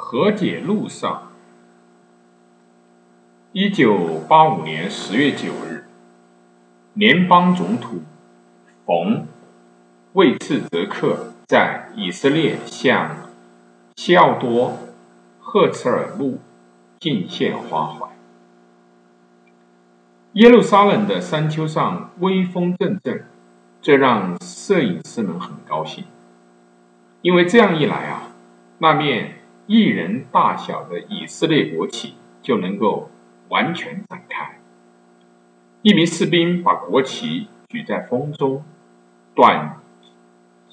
和解路上，一九八五年十月九日，联邦总统冯·魏茨泽克在以色列向西奥多·赫茨尔墓敬献花环。耶路撒冷的山丘上微风阵阵，这让摄影师们很高兴，因为这样一来啊，那面一人大小的以色列国旗就能够完全展开。一名士兵把国旗举在风中，短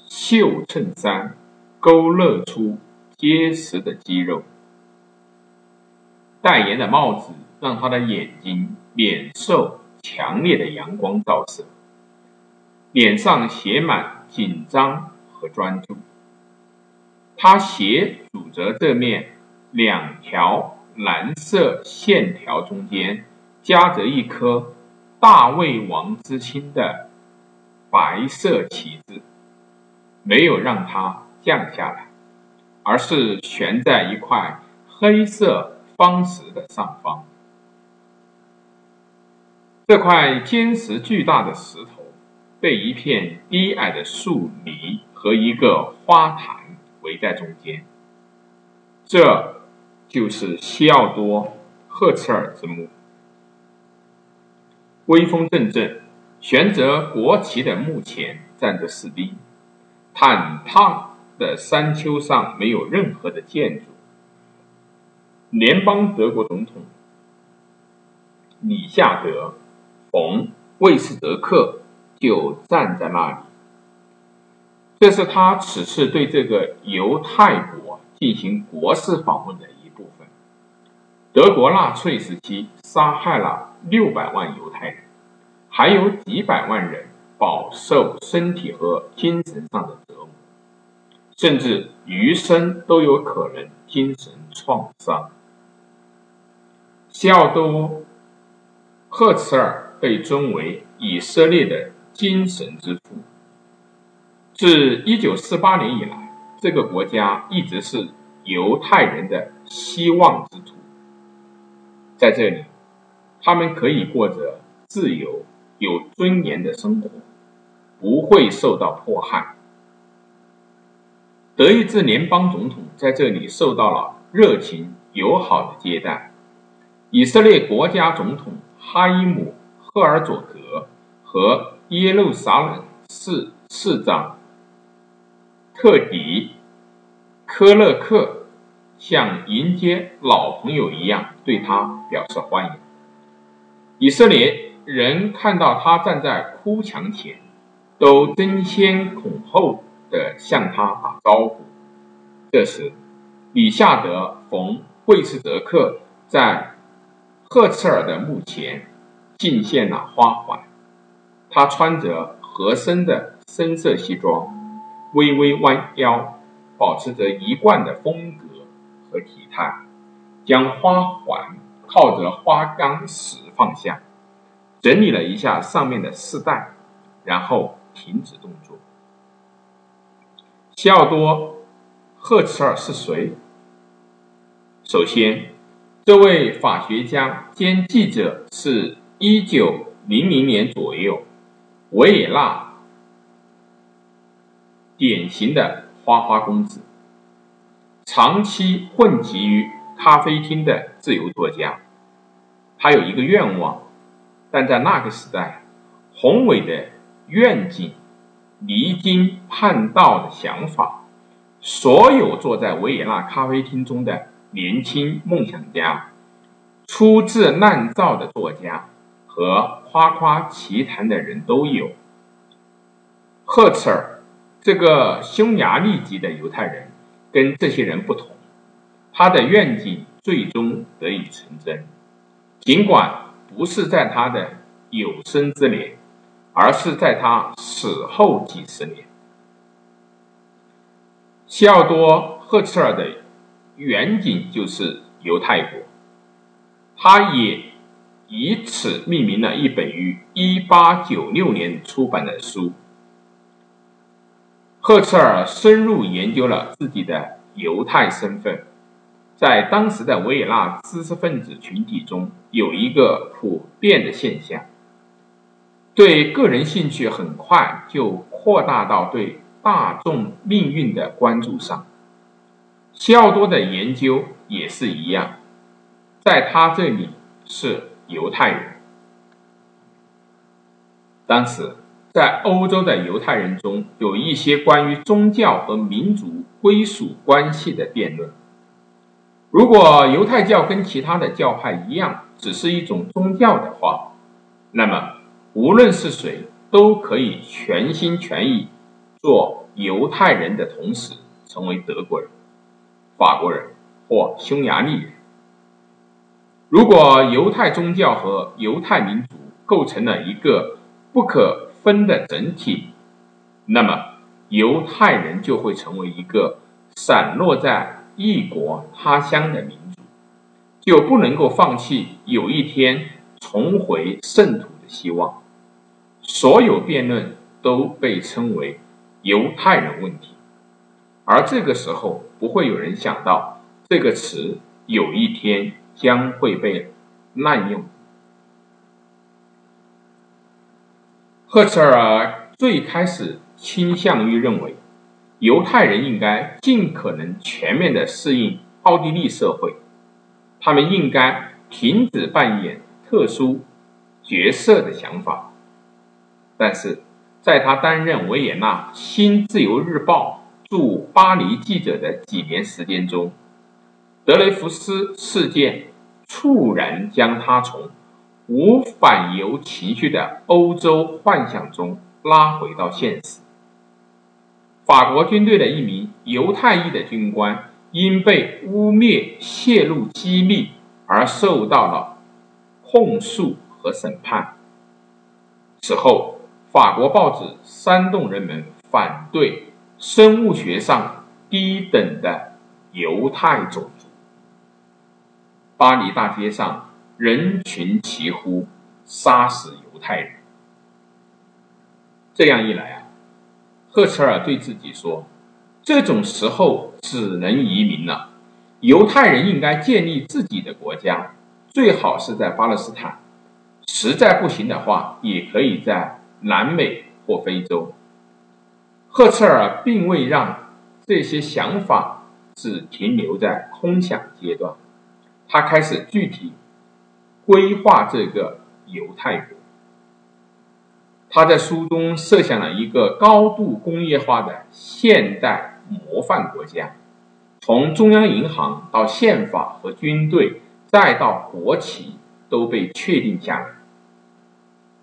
袖衬衫勾勒出结实的肌肉，戴严的帽子让他的眼睛。免受强烈的阳光照射，脸上写满紧张和专注。他斜拄着这面两条蓝色线条中间夹着一颗大卫王之星的白色旗帜，没有让它降下来，而是悬在一块黑色方石的上方。这块坚实巨大的石头被一片低矮的树篱和一个花坛围在中间，这就是西奥多·赫茨尔之墓。威风阵阵，悬着国旗的墓前站着士兵。坦荡的山丘上没有任何的建筑。联邦德国总统李夏德。冯·魏斯德克就站在那里，这是他此次对这个犹太国进行国事访问的一部分。德国纳粹时期杀害了六百万犹太人，还有几百万人饱受身体和精神上的折磨，甚至余生都有可能精神创伤。西奥多·赫茨尔。被尊为以色列的精神之父。自1948年以来，这个国家一直是犹太人的希望之土。在这里，他们可以过着自由、有尊严的生活，不会受到迫害。德意志联邦总统在这里受到了热情友好的接待。以色列国家总统哈伊姆。赫尔佐格和耶路撒冷市市长特迪科勒克像迎接老朋友一样对他表示欢迎。以色列人看到他站在哭墙前，都争先恐后的向他打招呼。这时，李夏德·冯·惠斯德克在赫茨尔的墓前。敬献了花环。他穿着合身的深色西装，微微弯腰，保持着一贯的风格和体态，将花环靠着花岗石放下，整理了一下上面的丝带，然后停止动作。西奥多·赫茨尔是谁？首先，这位法学家兼记者是。一九零零年左右，维也纳典型的花花公子，长期混迹于咖啡厅的自由作家。他有一个愿望，但在那个时代，宏伟的愿景、离经叛道的想法，所有坐在维也纳咖啡厅中的年轻梦想家、粗制滥造的作家。和夸夸其谈的人都有。赫茨尔这个匈牙利籍的犹太人跟这些人不同，他的愿景最终得以成真，尽管不是在他的有生之年，而是在他死后几十年。西奥多·赫茨尔的远景就是犹太国，他也。以此命名了一本于1896年出版的书。赫茨尔深入研究了自己的犹太身份，在当时的维也纳知识分子群体中有一个普遍的现象：对个人兴趣很快就扩大到对大众命运的关注上。西奥多的研究也是一样，在他这里是犹太人。当时，在欧洲的犹太人中有一些关于宗教和民族归属关系的辩论。如果犹太教跟其他的教派一样，只是一种宗教的话，那么无论是谁都可以全心全意做犹太人的同时，成为德国人、法国人或匈牙利人。如果犹太宗教和犹太民族构成了一个不可分的整体，那么犹太人就会成为一个散落在。异国他乡的民族就不能够放弃有一天重回圣土的希望。所有辩论都被称为犹太人问题，而这个时候不会有人想到这个词有一天将会被滥用。赫茨尔最开始倾向于认为。犹太人应该尽可能全面地适应奥地利社会，他们应该停止扮演特殊角色的想法。但是，在他担任维也纳《新自由日报》驻巴黎记者的几年时间中，德雷福斯事件猝然将他从无反犹情绪的欧洲幻想中拉回到现实。法国军队的一名犹太裔的军官因被污蔑泄露机密而受到了控诉和审判。此后，法国报纸煽动人们反对生物学上低等的犹太种族。巴黎大街上人群齐呼“杀死犹太人”。这样一来啊。赫茨尔对自己说：“这种时候只能移民了。犹太人应该建立自己的国家，最好是在巴勒斯坦。实在不行的话，也可以在南美或非洲。”赫茨尔并未让这些想法只停留在空想阶段，他开始具体规划这个犹太国。他在书中设想了一个高度工业化的现代模范国家，从中央银行到宪法和军队，再到国旗都被确定下来。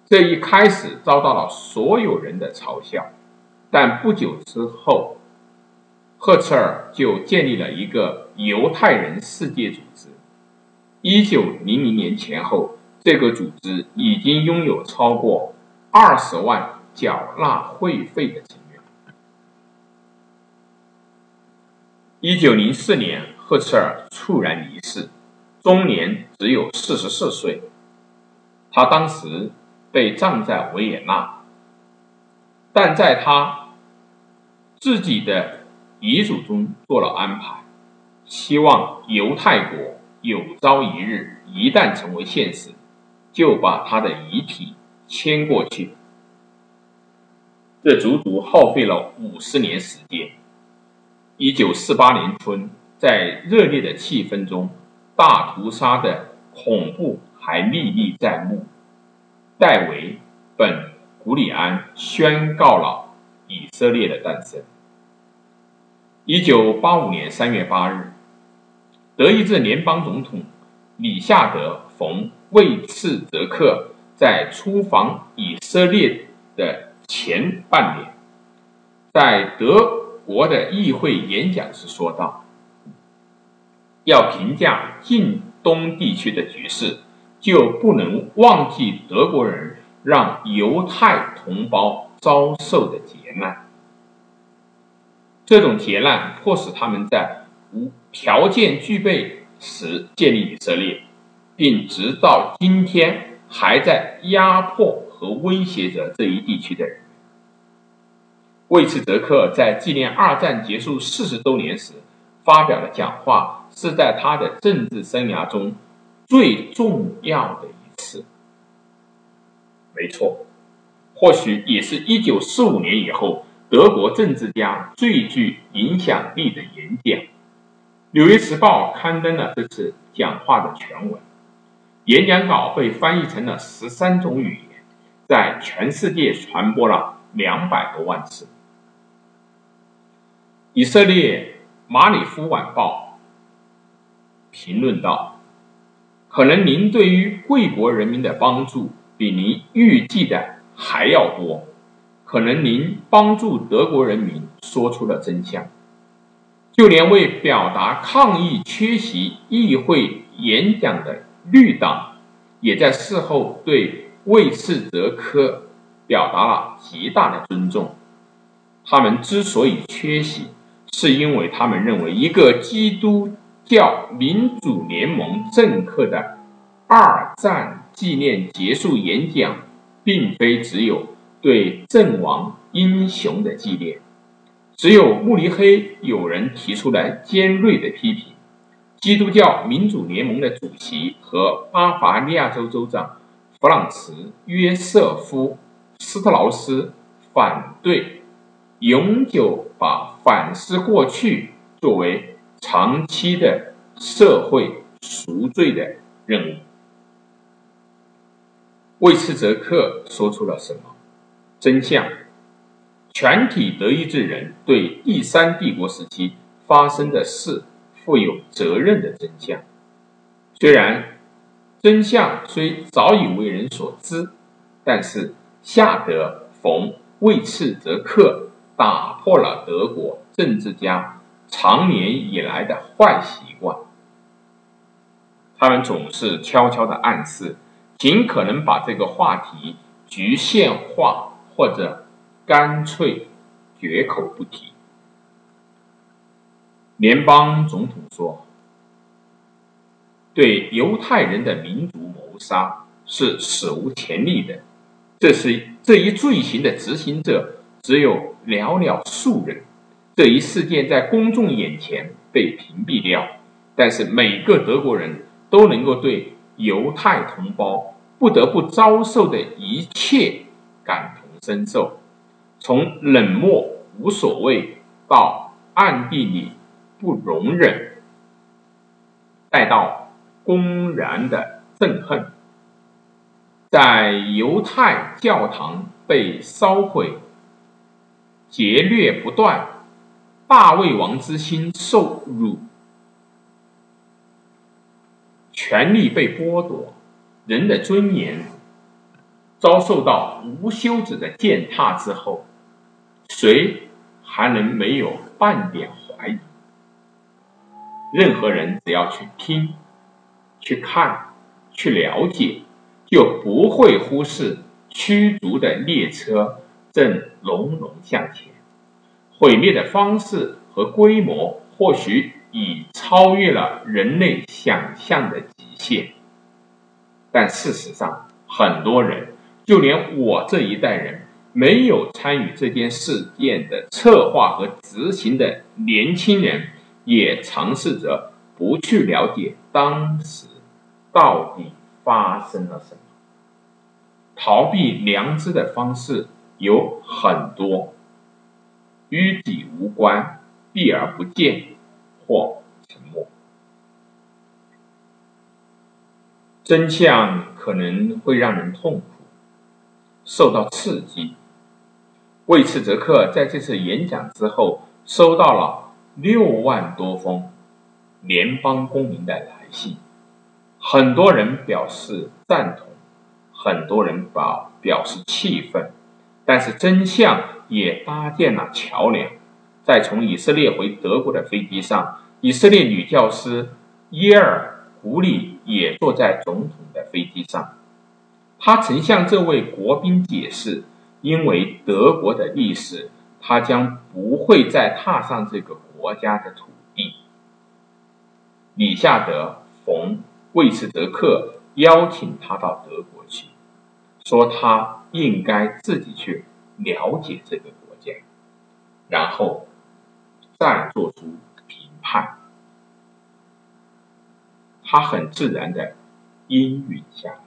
这一开始遭到了所有人的嘲笑，但不久之后，赫茨尔就建立了一个犹太人世界组织。一九零零年前后，这个组织已经拥有超过。二十万缴纳会费的成员。一九零四年，赫茨尔猝然离世，终年只有四十四岁。他当时被葬在维也纳，但在他自己的遗嘱中做了安排，希望犹太国有朝一日一旦成为现实，就把他的遗体。迁过去，这足足耗费了五十年时间。一九四八年春，在热烈的气氛中，大屠杀的恐怖还历历在目。戴维·本·古里安宣告了以色列的诞生。一九八五年三月八日，德意志联邦总统里夏德·冯·魏茨泽克。在出访以色列的前半年，在德国的议会演讲时说道：“要评价近东地区的局势，就不能忘记德国人让犹太同胞遭受的劫难。这种劫难迫使他们在无条件具备时建立以色列，并直到今天。”还在压迫和威胁着这一地区的人。魏茨泽克在纪念二战结束四十周年时发表的讲话，是在他的政治生涯中最重要的一次。没错，或许也是一九四五年以后德国政治家最具影响力的演讲。《纽约时报》刊登了这次讲话的全文，演讲稿被翻译成了十三种语言，在全世界传播了两百多万次。以色列《马里夫晚报》评论道：“可能您对于贵国人民的帮助比您预计的还要多，可能您帮助德国人民说出了真相，就连为表达抗议缺席议会演讲的绿党，也在事后对魏茨泽科表达了极大的尊重。他们之所以缺席。”是因为他们认为，一个基督教民主联盟政客的二战纪念结束演讲，并非只有对阵亡英雄的纪念。只有慕尼黑有人提出来尖锐的批评。基督教民主联盟的主席和巴伐利亚州州长弗朗茨·约瑟夫·斯特劳斯反对。永久把反思过去作为长期的社会赎罪的任务。魏茨泽克说出了什么真相？全体德意志人对第三帝国时期发生的事负有责任的真相。虽然真相虽早已为人所知，但是夏德冯魏茨泽克。打破了德国政治家长年以来的坏习惯。他们总是悄悄的暗示，尽可能把这个话题局限化，或者干脆绝口不提。联邦总统说：“对犹太人的民族谋杀是史无前例的，这是这一罪行的执行者。”只有寥寥数人，这一事件在公众眼前被屏蔽掉，但是每个德国人都能够对犹太同胞不得不遭受的一切感同身受，从冷漠无所谓到暗地里不容忍，再到公然的憎恨，在犹太教堂被烧毁。劫掠不断，大卫王之心受辱，权力被剥夺，人的尊严遭受到无休止的践踏之后，谁还能没有半点怀疑？任何人只要去听、去看、去了解，就不会忽视驱逐的列车。正隆隆向前，毁灭的方式和规模或许已超越了人类想象的极限。但事实上，很多人，就连我这一代人，没有参与这件事件的策划和执行的年轻人，也尝试着不去了解当时到底发生了什么，逃避良知的方式。有很多与己无关、避而不见或沉默。真相可能会让人痛苦、受到刺激。魏茨泽克在这次演讲之后，收到了六万多封联邦公民的来信，很多人表示赞同，很多人表表示气愤。但是真相也搭建了桥梁，在从以色列回德国的飞机上，以色列女教师耶尔古里也坐在总统的飞机上。他曾向这位国宾解释，因为德国的历史，他将不会再踏上这个国家的土地。李夏德冯魏茨德克邀请他到德国去。说他应该自己去了解这个国家，然后再做出评判。他很自然的应允下来。